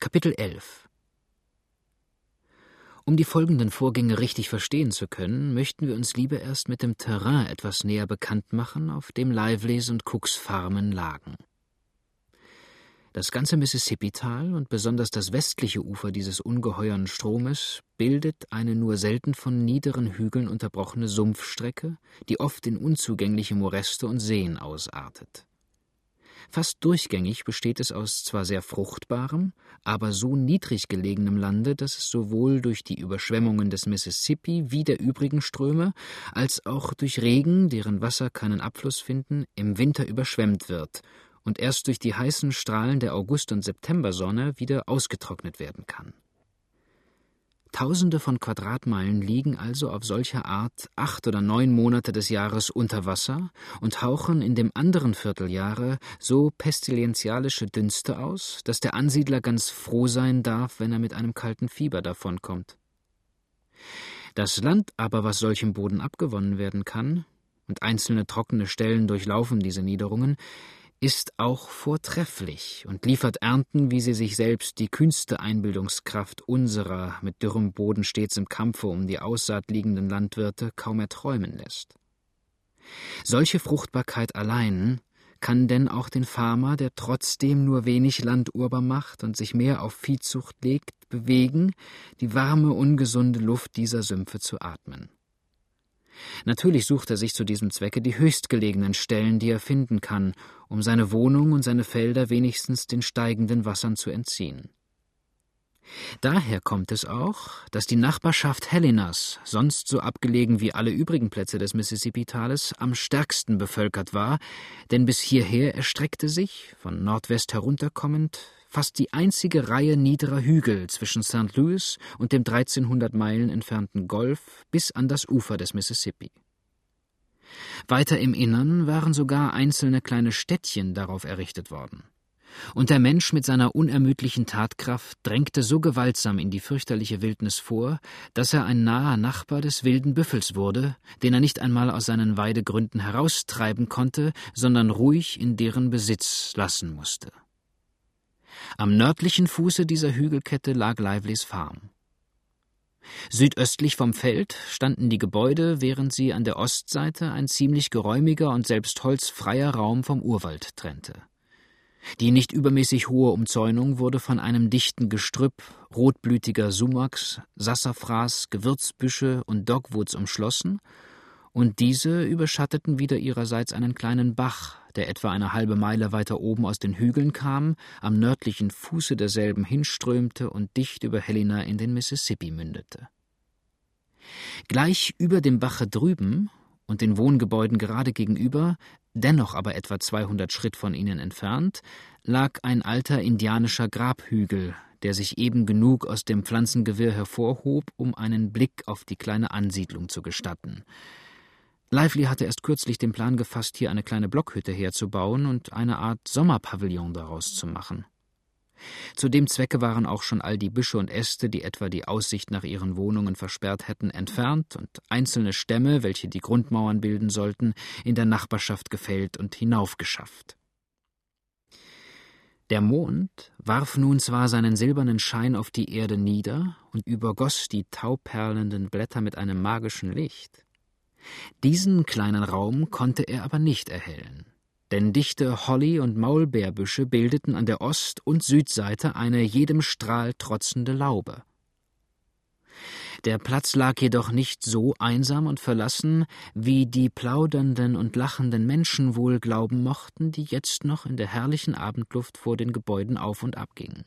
Kapitel 11 Um die folgenden Vorgänge richtig verstehen zu können, möchten wir uns lieber erst mit dem Terrain etwas näher bekannt machen, auf dem Liveleys und Cooks Farmen lagen. Das ganze Mississippi-Tal und besonders das westliche Ufer dieses ungeheuren Stromes bildet eine nur selten von niederen Hügeln unterbrochene Sumpfstrecke, die oft in unzugängliche Moräste und Seen ausartet. Fast durchgängig besteht es aus zwar sehr fruchtbarem, aber so niedrig gelegenem Lande, dass es sowohl durch die Überschwemmungen des Mississippi wie der übrigen Ströme, als auch durch Regen, deren Wasser keinen Abfluss finden, im Winter überschwemmt wird und erst durch die heißen Strahlen der August- und Septembersonne wieder ausgetrocknet werden kann. Tausende von Quadratmeilen liegen also auf solcher Art acht oder neun Monate des Jahres unter Wasser und hauchen in dem anderen Vierteljahre so pestilenzialische Dünste aus, dass der Ansiedler ganz froh sein darf, wenn er mit einem kalten Fieber davonkommt. Das Land aber, was solchem Boden abgewonnen werden kann, und einzelne trockene Stellen durchlaufen diese Niederungen, ist auch vortrefflich und liefert Ernten, wie sie sich selbst die kühnste Einbildungskraft unserer mit dürrem Boden stets im Kampfe um die Aussaat liegenden Landwirte kaum erträumen lässt. Solche Fruchtbarkeit allein kann denn auch den Farmer, der trotzdem nur wenig Land urbar macht und sich mehr auf Viehzucht legt, bewegen, die warme, ungesunde Luft dieser Sümpfe zu atmen. Natürlich sucht er sich zu diesem Zwecke die höchstgelegenen Stellen, die er finden kann, um seine Wohnung und seine Felder wenigstens den steigenden Wassern zu entziehen. Daher kommt es auch, dass die Nachbarschaft Helenas, sonst so abgelegen wie alle übrigen Plätze des Mississippi-Tales, am stärksten bevölkert war, denn bis hierher erstreckte sich, von Nordwest herunterkommend, fast die einzige Reihe niederer Hügel zwischen St. Louis und dem 1300 Meilen entfernten Golf bis an das Ufer des Mississippi. Weiter im Innern waren sogar einzelne kleine Städtchen darauf errichtet worden. Und der Mensch mit seiner unermüdlichen Tatkraft drängte so gewaltsam in die fürchterliche Wildnis vor, dass er ein naher Nachbar des wilden Büffels wurde, den er nicht einmal aus seinen Weidegründen heraustreiben konnte, sondern ruhig in deren Besitz lassen musste. Am nördlichen Fuße dieser Hügelkette lag Lively's Farm. Südöstlich vom Feld standen die Gebäude, während sie an der Ostseite ein ziemlich geräumiger und selbst holzfreier Raum vom Urwald trennte. Die nicht übermäßig hohe Umzäunung wurde von einem dichten Gestrüpp rotblütiger Sumachs, Sassafras, Gewürzbüsche und Dogwoods umschlossen, und diese überschatteten wieder ihrerseits einen kleinen Bach, der etwa eine halbe Meile weiter oben aus den Hügeln kam, am nördlichen Fuße derselben hinströmte und dicht über Helena in den Mississippi mündete. Gleich über dem Bache drüben und den Wohngebäuden gerade gegenüber, dennoch aber etwa 200 Schritt von ihnen entfernt, lag ein alter indianischer Grabhügel, der sich eben genug aus dem Pflanzengewirr hervorhob, um einen Blick auf die kleine Ansiedlung zu gestatten. Lively hatte erst kürzlich den Plan gefasst, hier eine kleine Blockhütte herzubauen und eine Art Sommerpavillon daraus zu machen. Zu dem Zwecke waren auch schon all die Büsche und Äste, die etwa die Aussicht nach ihren Wohnungen versperrt hätten, entfernt und einzelne Stämme, welche die Grundmauern bilden sollten, in der Nachbarschaft gefällt und hinaufgeschafft. Der Mond warf nun zwar seinen silbernen Schein auf die Erde nieder und übergoss die tauperlenden Blätter mit einem magischen Licht, diesen kleinen Raum konnte er aber nicht erhellen, denn dichte Holly- und Maulbeerbüsche bildeten an der Ost- und Südseite eine jedem Strahl trotzende Laube. Der Platz lag jedoch nicht so einsam und verlassen, wie die plaudernden und lachenden Menschen wohl glauben mochten, die jetzt noch in der herrlichen Abendluft vor den Gebäuden auf und ab gingen.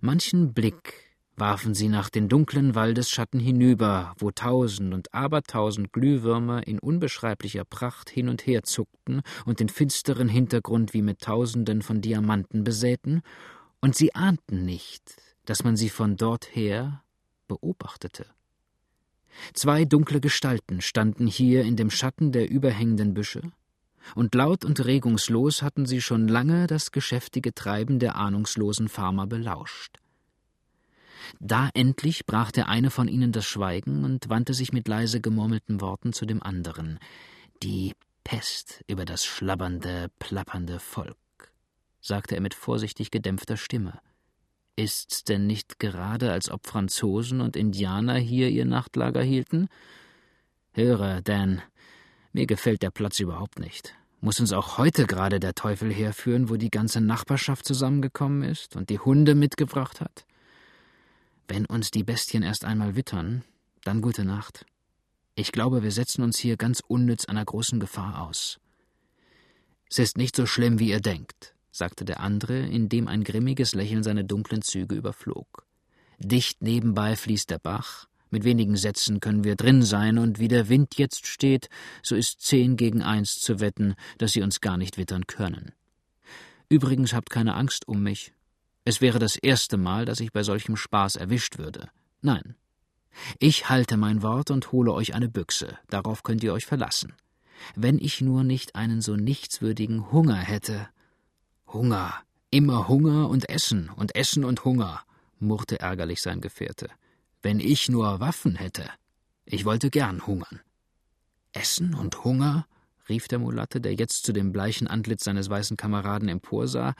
Manchen Blick warfen sie nach den dunklen Waldesschatten hinüber, wo tausend und abertausend Glühwürmer in unbeschreiblicher Pracht hin und her zuckten und den finsteren Hintergrund wie mit Tausenden von Diamanten besäten, und sie ahnten nicht, dass man sie von dorther beobachtete. Zwei dunkle Gestalten standen hier in dem Schatten der überhängenden Büsche, und laut und regungslos hatten sie schon lange das geschäftige Treiben der ahnungslosen Farmer belauscht. Da endlich brach der eine von ihnen das Schweigen und wandte sich mit leise gemurmelten Worten zu dem anderen. Die Pest über das schlabbernde, plappernde Volk, sagte er mit vorsichtig gedämpfter Stimme. Ist's denn nicht gerade, als ob Franzosen und Indianer hier ihr Nachtlager hielten? Höre, Dan, mir gefällt der Platz überhaupt nicht. Muss uns auch heute gerade der Teufel herführen, wo die ganze Nachbarschaft zusammengekommen ist und die Hunde mitgebracht hat? Wenn uns die Bestien erst einmal wittern, dann gute Nacht. Ich glaube, wir setzen uns hier ganz unnütz einer großen Gefahr aus. Es ist nicht so schlimm, wie ihr denkt sagte der andere, indem ein grimmiges Lächeln seine dunklen Züge überflog. Dicht nebenbei fließt der Bach, mit wenigen Sätzen können wir drin sein, und wie der Wind jetzt steht, so ist zehn gegen eins zu wetten, dass sie uns gar nicht wittern können. Übrigens habt keine Angst um mich. Es wäre das erste Mal, dass ich bei solchem Spaß erwischt würde. Nein. Ich halte mein Wort und hole euch eine Büchse, darauf könnt ihr euch verlassen. Wenn ich nur nicht einen so nichtswürdigen Hunger hätte, Hunger, immer Hunger und Essen und Essen und Hunger, murrte ärgerlich sein Gefährte. Wenn ich nur Waffen hätte. Ich wollte gern hungern. Essen und Hunger? rief der Mulatte, der jetzt zu dem bleichen Antlitz seines weißen Kameraden emporsah.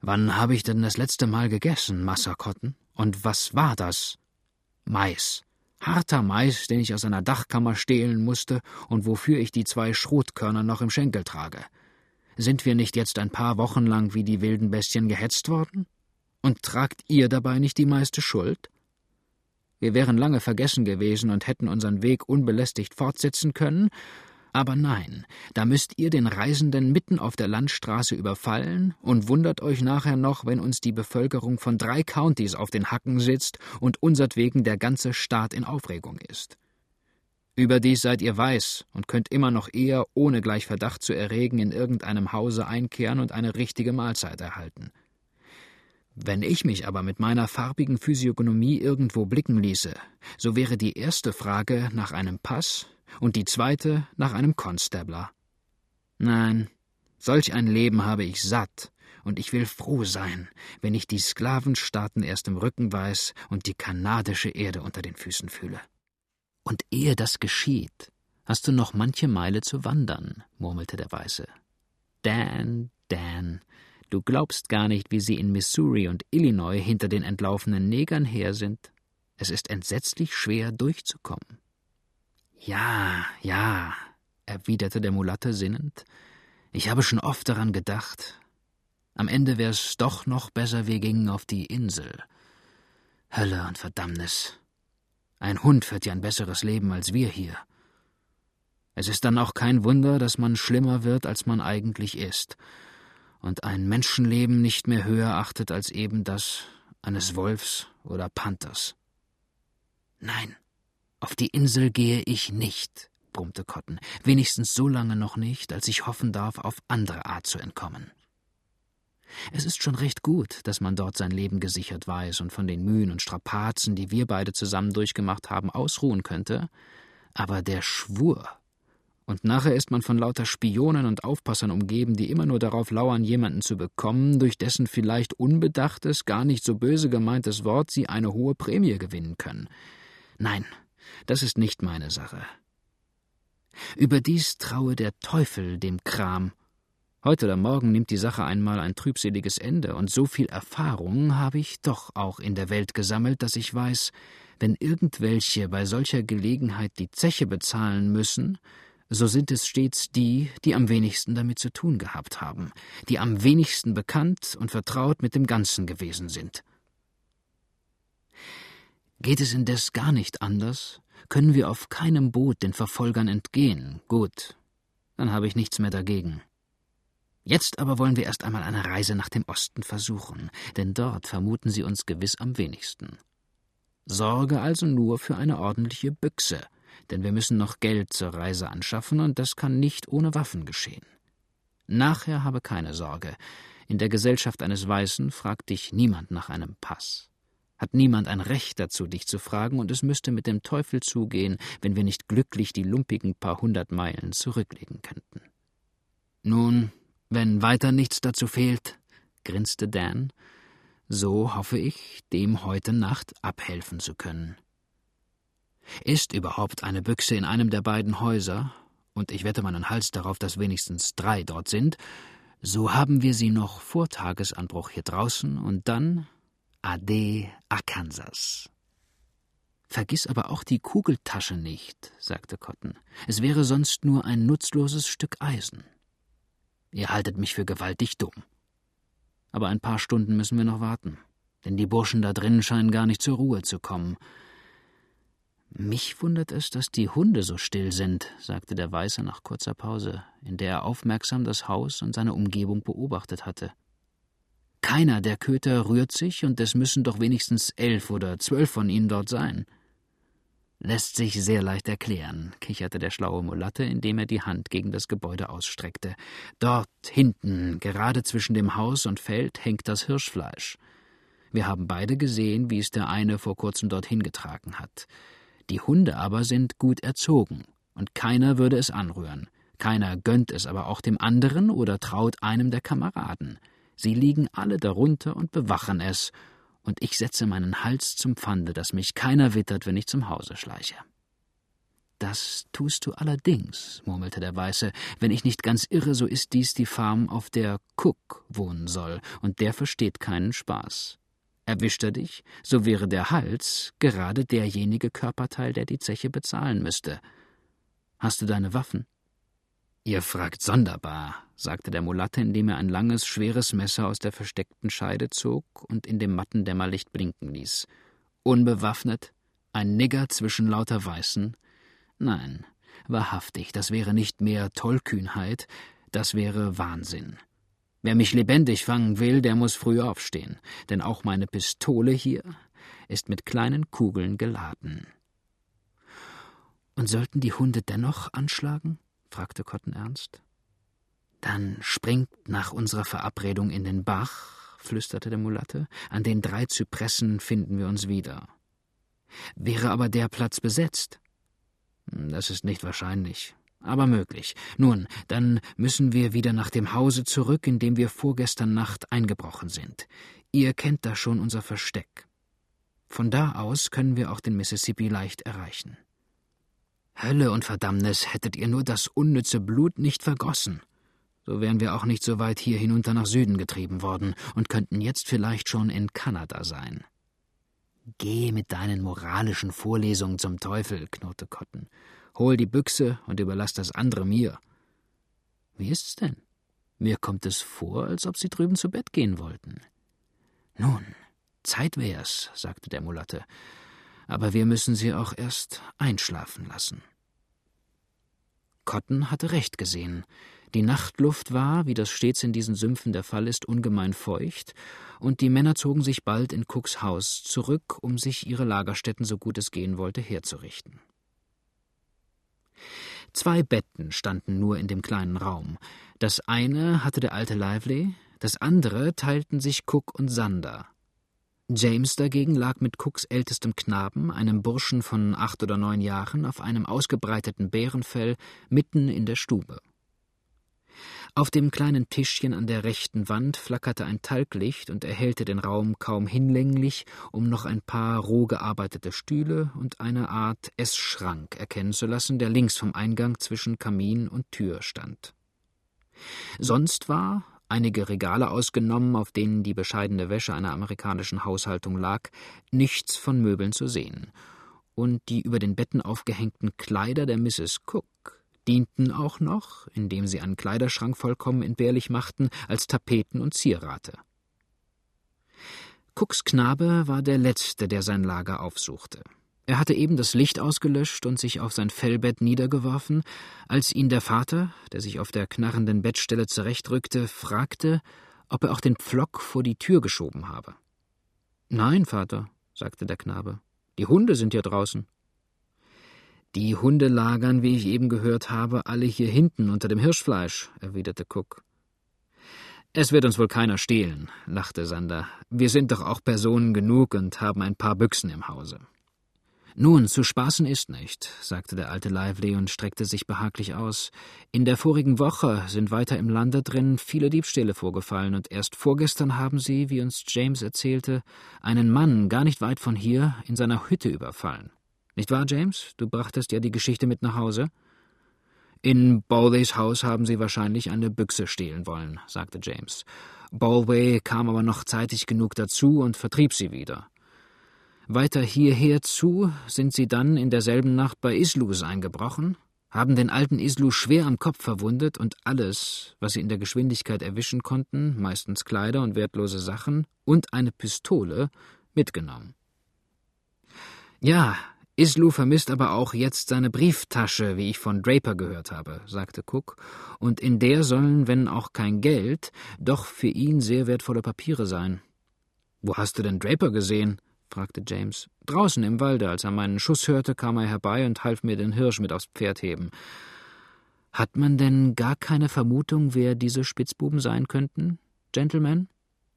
Wann habe ich denn das letzte Mal gegessen, Massakotten? Und was war das? Mais. Harter Mais, den ich aus einer Dachkammer stehlen musste und wofür ich die zwei Schrotkörner noch im Schenkel trage. Sind wir nicht jetzt ein paar Wochen lang wie die wilden Bestien gehetzt worden? Und tragt ihr dabei nicht die meiste Schuld? Wir wären lange vergessen gewesen und hätten unseren Weg unbelästigt fortsetzen können, aber nein, da müsst ihr den Reisenden mitten auf der Landstraße überfallen und wundert euch nachher noch, wenn uns die Bevölkerung von drei Countys auf den Hacken sitzt und unsertwegen der ganze Staat in Aufregung ist. Überdies seid ihr weiß und könnt immer noch eher, ohne gleich Verdacht zu erregen, in irgendeinem Hause einkehren und eine richtige Mahlzeit erhalten. Wenn ich mich aber mit meiner farbigen Physiognomie irgendwo blicken ließe, so wäre die erste Frage nach einem Pass und die zweite nach einem Constabler. Nein, solch ein Leben habe ich satt, und ich will froh sein, wenn ich die Sklavenstaaten erst im Rücken weiß und die kanadische Erde unter den Füßen fühle. Und ehe das geschieht, hast du noch manche Meile zu wandern, murmelte der Weiße. Dan, Dan, du glaubst gar nicht, wie sie in Missouri und Illinois hinter den entlaufenen Negern her sind. Es ist entsetzlich schwer durchzukommen. Ja, ja, erwiderte der Mulatte sinnend. Ich habe schon oft daran gedacht. Am Ende wär's doch noch besser, wir gingen auf die Insel. Hölle und Verdammnis. Ein Hund führt ja ein besseres Leben als wir hier. Es ist dann auch kein Wunder, dass man schlimmer wird, als man eigentlich ist, und ein Menschenleben nicht mehr höher achtet als eben das eines Wolfs oder Panthers. Nein, auf die Insel gehe ich nicht, brummte Cotton, wenigstens so lange noch nicht, als ich hoffen darf, auf andere Art zu entkommen. Es ist schon recht gut, dass man dort sein Leben gesichert weiß und von den Mühen und Strapazen, die wir beide zusammen durchgemacht haben, ausruhen könnte, aber der Schwur. Und nachher ist man von lauter Spionen und Aufpassern umgeben, die immer nur darauf lauern, jemanden zu bekommen, durch dessen vielleicht unbedachtes, gar nicht so böse gemeintes Wort sie eine hohe Prämie gewinnen können. Nein, das ist nicht meine Sache. Überdies traue der Teufel dem Kram, Heute oder morgen nimmt die Sache einmal ein trübseliges Ende, und so viel Erfahrung habe ich doch auch in der Welt gesammelt, dass ich weiß, wenn irgendwelche bei solcher Gelegenheit die Zeche bezahlen müssen, so sind es stets die, die am wenigsten damit zu tun gehabt haben, die am wenigsten bekannt und vertraut mit dem Ganzen gewesen sind. Geht es indes gar nicht anders, können wir auf keinem Boot den Verfolgern entgehen, gut, dann habe ich nichts mehr dagegen. Jetzt aber wollen wir erst einmal eine Reise nach dem Osten versuchen, denn dort vermuten sie uns gewiss am wenigsten. Sorge also nur für eine ordentliche Büchse, denn wir müssen noch Geld zur Reise anschaffen, und das kann nicht ohne Waffen geschehen. Nachher habe keine Sorge. In der Gesellschaft eines Weißen fragt dich niemand nach einem Pass. Hat niemand ein Recht dazu, dich zu fragen, und es müsste mit dem Teufel zugehen, wenn wir nicht glücklich die lumpigen paar hundert Meilen zurücklegen könnten. Nun, wenn weiter nichts dazu fehlt, grinste Dan, so hoffe ich, dem heute Nacht abhelfen zu können. Ist überhaupt eine Büchse in einem der beiden Häuser, und ich wette meinen Hals darauf, dass wenigstens drei dort sind, so haben wir sie noch vor Tagesanbruch hier draußen, und dann Ade, Arkansas. Vergiss aber auch die Kugeltasche nicht, sagte Cotton. Es wäre sonst nur ein nutzloses Stück Eisen. Ihr haltet mich für gewaltig dumm. Aber ein paar Stunden müssen wir noch warten, denn die Burschen da drinnen scheinen gar nicht zur Ruhe zu kommen. Mich wundert es, dass die Hunde so still sind, sagte der Weiße nach kurzer Pause, in der er aufmerksam das Haus und seine Umgebung beobachtet hatte. Keiner der Köter rührt sich, und es müssen doch wenigstens elf oder zwölf von ihnen dort sein. Lässt sich sehr leicht erklären, kicherte der schlaue Mulatte, indem er die Hand gegen das Gebäude ausstreckte. Dort hinten, gerade zwischen dem Haus und Feld, hängt das Hirschfleisch. Wir haben beide gesehen, wie es der eine vor kurzem dorthin getragen hat. Die Hunde aber sind gut erzogen, und keiner würde es anrühren. Keiner gönnt es aber auch dem anderen oder traut einem der Kameraden. Sie liegen alle darunter und bewachen es, und ich setze meinen Hals zum Pfande, dass mich keiner wittert, wenn ich zum Hause schleiche. Das tust du allerdings, murmelte der Weiße. Wenn ich nicht ganz irre, so ist dies die Farm, auf der Cook wohnen soll, und der versteht keinen Spaß. Erwischt er dich, so wäre der Hals gerade derjenige Körperteil, der die Zeche bezahlen müsste. Hast du deine Waffen? Ihr fragt sonderbar, sagte der Mulatte, indem er ein langes, schweres Messer aus der versteckten Scheide zog und in dem matten Dämmerlicht blinken ließ. Unbewaffnet? Ein Nigger zwischen lauter Weißen? Nein, wahrhaftig, das wäre nicht mehr Tollkühnheit, das wäre Wahnsinn. Wer mich lebendig fangen will, der muss früh aufstehen, denn auch meine Pistole hier ist mit kleinen Kugeln geladen. Und sollten die Hunde dennoch anschlagen? Fragte Cotton ernst. Dann springt nach unserer Verabredung in den Bach, flüsterte der Mulatte. An den drei Zypressen finden wir uns wieder. Wäre aber der Platz besetzt? Das ist nicht wahrscheinlich, aber möglich. Nun, dann müssen wir wieder nach dem Hause zurück, in dem wir vorgestern Nacht eingebrochen sind. Ihr kennt da schon unser Versteck. Von da aus können wir auch den Mississippi leicht erreichen. Hölle und Verdammnis, hättet ihr nur das unnütze Blut nicht vergossen. So wären wir auch nicht so weit hier hinunter nach Süden getrieben worden und könnten jetzt vielleicht schon in Kanada sein. Geh mit deinen moralischen Vorlesungen zum Teufel, knurrte Cotton. Hol die Büchse und überlass das andere mir. Wie ist's denn? Mir kommt es vor, als ob Sie drüben zu Bett gehen wollten. Nun, Zeit wär's, sagte der Mulatte, aber wir müssen Sie auch erst einschlafen lassen. Cotton hatte recht gesehen. Die Nachtluft war, wie das stets in diesen Sümpfen der Fall ist, ungemein feucht, und die Männer zogen sich bald in Cooks Haus zurück, um sich ihre Lagerstätten, so gut es gehen wollte, herzurichten. Zwei Betten standen nur in dem kleinen Raum. Das eine hatte der alte Lively, das andere teilten sich Cook und Sander. James dagegen lag mit Cooks ältestem Knaben, einem Burschen von acht oder neun Jahren, auf einem ausgebreiteten Bärenfell mitten in der Stube. Auf dem kleinen Tischchen an der rechten Wand flackerte ein Talglicht und erhellte den Raum kaum hinlänglich, um noch ein paar roh gearbeitete Stühle und eine Art Essschrank erkennen zu lassen, der links vom Eingang zwischen Kamin und Tür stand. Sonst war, einige Regale ausgenommen, auf denen die bescheidene Wäsche einer amerikanischen Haushaltung lag, nichts von Möbeln zu sehen, und die über den Betten aufgehängten Kleider der Mrs. Cook dienten auch noch, indem sie einen Kleiderschrank vollkommen entbehrlich machten, als Tapeten und Zierrate. Cooks Knabe war der Letzte, der sein Lager aufsuchte. Er hatte eben das Licht ausgelöscht und sich auf sein Fellbett niedergeworfen, als ihn der Vater, der sich auf der knarrenden Bettstelle zurechtrückte, fragte, ob er auch den Pflock vor die Tür geschoben habe. Nein, Vater, sagte der Knabe, die Hunde sind ja draußen. Die Hunde lagern, wie ich eben gehört habe, alle hier hinten unter dem Hirschfleisch, erwiderte Cook. Es wird uns wohl keiner stehlen, lachte Sander. Wir sind doch auch Personen genug und haben ein paar Büchsen im Hause. Nun, zu spaßen ist nicht, sagte der alte Lively und streckte sich behaglich aus. In der vorigen Woche sind weiter im Lande drin viele Diebstähle vorgefallen, und erst vorgestern haben sie, wie uns James erzählte, einen Mann gar nicht weit von hier in seiner Hütte überfallen. Nicht wahr, James? Du brachtest ja die Geschichte mit nach Hause? In Bowleys Haus haben sie wahrscheinlich eine Büchse stehlen wollen, sagte James. Baldway kam aber noch zeitig genug dazu und vertrieb sie wieder. Weiter hierher zu sind sie dann in derselben Nacht bei Islus eingebrochen, haben den alten Islu schwer am Kopf verwundet und alles, was sie in der Geschwindigkeit erwischen konnten, meistens Kleider und wertlose Sachen und eine Pistole, mitgenommen. Ja, Islu vermisst aber auch jetzt seine Brieftasche, wie ich von Draper gehört habe, sagte Cook, und in der sollen, wenn auch kein Geld, doch für ihn sehr wertvolle Papiere sein. Wo hast du denn Draper gesehen? Fragte James. Draußen im Walde, als er meinen Schuss hörte, kam er herbei und half mir den Hirsch mit aufs Pferd heben. Hat man denn gar keine Vermutung, wer diese Spitzbuben sein könnten, Gentlemen?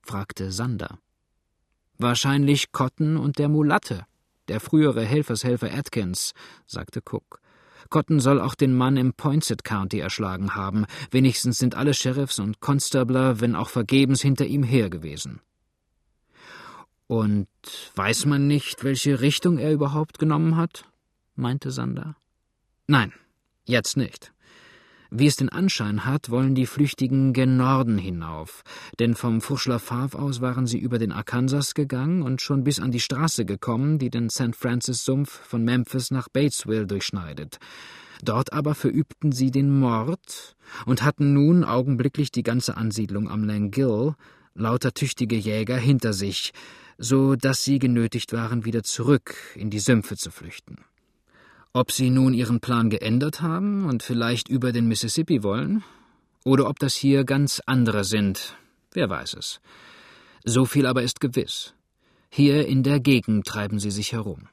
fragte Sander. Wahrscheinlich Cotton und der Mulatte, der frühere Helfershelfer Atkins, sagte Cook. Cotton soll auch den Mann im Poinsett County erschlagen haben. Wenigstens sind alle Sheriffs und Constabler, wenn auch vergebens, hinter ihm her gewesen. Und weiß man nicht, welche Richtung er überhaupt genommen hat? meinte Sander. Nein, jetzt nicht. Wie es den Anschein hat, wollen die Flüchtigen gen Norden hinauf, denn vom Furschler Fav aus waren sie über den Arkansas gegangen und schon bis an die Straße gekommen, die den St. Francis-Sumpf von Memphis nach Batesville durchschneidet. Dort aber verübten sie den Mord und hatten nun augenblicklich die ganze Ansiedlung am Langill, lauter tüchtige Jäger, hinter sich, so dass sie genötigt waren, wieder zurück in die Sümpfe zu flüchten. Ob sie nun ihren Plan geändert haben und vielleicht über den Mississippi wollen, oder ob das hier ganz andere sind, wer weiß es. So viel aber ist gewiss. Hier in der Gegend treiben sie sich herum.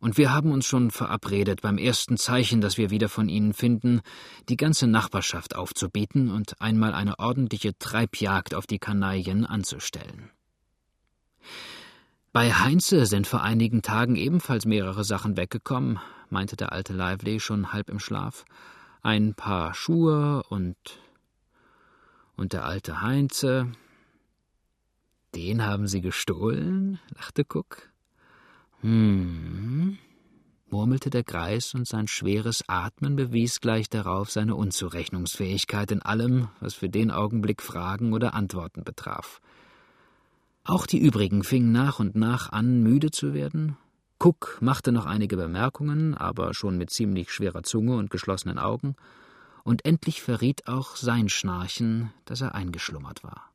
Und wir haben uns schon verabredet, beim ersten Zeichen, das wir wieder von ihnen finden, die ganze Nachbarschaft aufzubieten und einmal eine ordentliche Treibjagd auf die Kanaillen anzustellen. Bei Heinze sind vor einigen Tagen ebenfalls mehrere Sachen weggekommen, meinte der alte Lively schon halb im Schlaf. Ein paar Schuhe und. und der alte Heinze. Den haben Sie gestohlen? lachte Cook. Hm, murmelte der Greis, und sein schweres Atmen bewies gleich darauf seine Unzurechnungsfähigkeit in allem, was für den Augenblick Fragen oder Antworten betraf. Auch die übrigen fingen nach und nach an, müde zu werden. Cook machte noch einige Bemerkungen, aber schon mit ziemlich schwerer Zunge und geschlossenen Augen, und endlich verriet auch sein Schnarchen, dass er eingeschlummert war.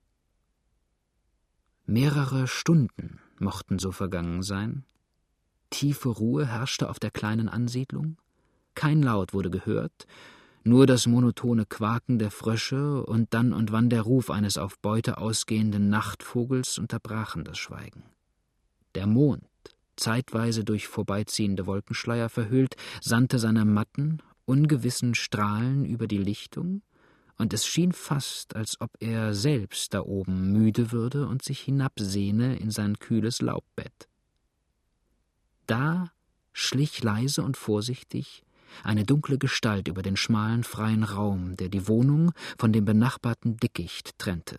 Mehrere Stunden mochten so vergangen sein. Tiefe Ruhe herrschte auf der kleinen Ansiedlung. Kein Laut wurde gehört, nur das monotone Quaken der Frösche und dann und wann der Ruf eines auf Beute ausgehenden Nachtvogels unterbrachen das Schweigen. Der Mond, zeitweise durch vorbeiziehende Wolkenschleier verhüllt, sandte seine matten, ungewissen Strahlen über die Lichtung, und es schien fast, als ob er selbst da oben müde würde und sich hinabsehne in sein kühles Laubbett. Da schlich leise und vorsichtig eine dunkle Gestalt über den schmalen freien Raum, der die Wohnung von dem benachbarten Dickicht trennte.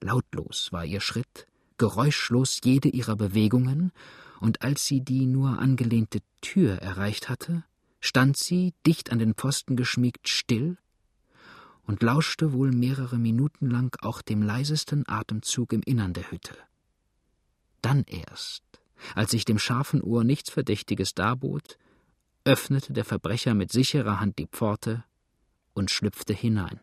Lautlos war ihr Schritt, geräuschlos jede ihrer Bewegungen, und als sie die nur angelehnte Tür erreicht hatte, stand sie, dicht an den Pfosten geschmiegt, still und lauschte wohl mehrere Minuten lang auch dem leisesten Atemzug im Innern der Hütte. Dann erst, als sich dem scharfen Ohr nichts Verdächtiges darbot, öffnete der Verbrecher mit sicherer Hand die Pforte und schlüpfte hinein.